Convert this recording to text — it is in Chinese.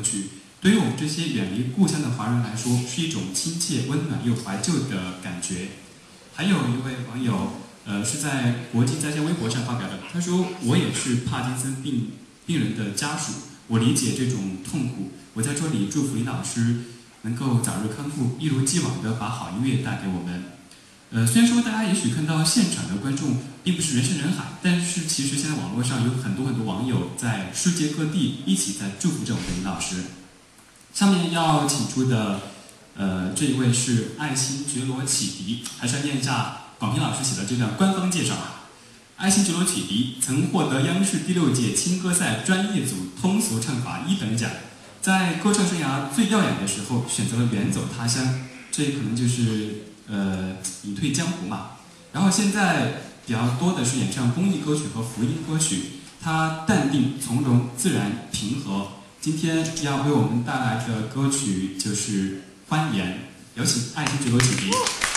歌曲，对于我们这些远离故乡的华人来说，是一种亲切、温暖又怀旧的感觉。还有一位网友，呃，是在国际在线微博上发表的，他说：“我也是帕金森病病人的家属，我理解这种痛苦。我在这里祝福林老师能够早日康复，一如既往的把好音乐带给我们。”呃，虽然说大家也许看到现场的观众并不是人山人海，但是其实现在网络上有很多很多网友在世界各地一起在祝福着我们老师。下面要请出的，呃，这一位是爱新觉罗启迪，还是要念一下广平老师写的这段官方介绍啊。爱新觉罗启迪曾获得央视第六届青歌赛专业组通俗唱法一等奖，在歌唱生涯最耀眼的时候选择了远走他乡，这可能就是。呃，隐退江湖嘛，然后现在比较多的是演唱公益歌曲和福音歌曲，他淡定从容、自然平和。今天要为我们带来的歌曲就是《欢颜》，有请爱心主播请。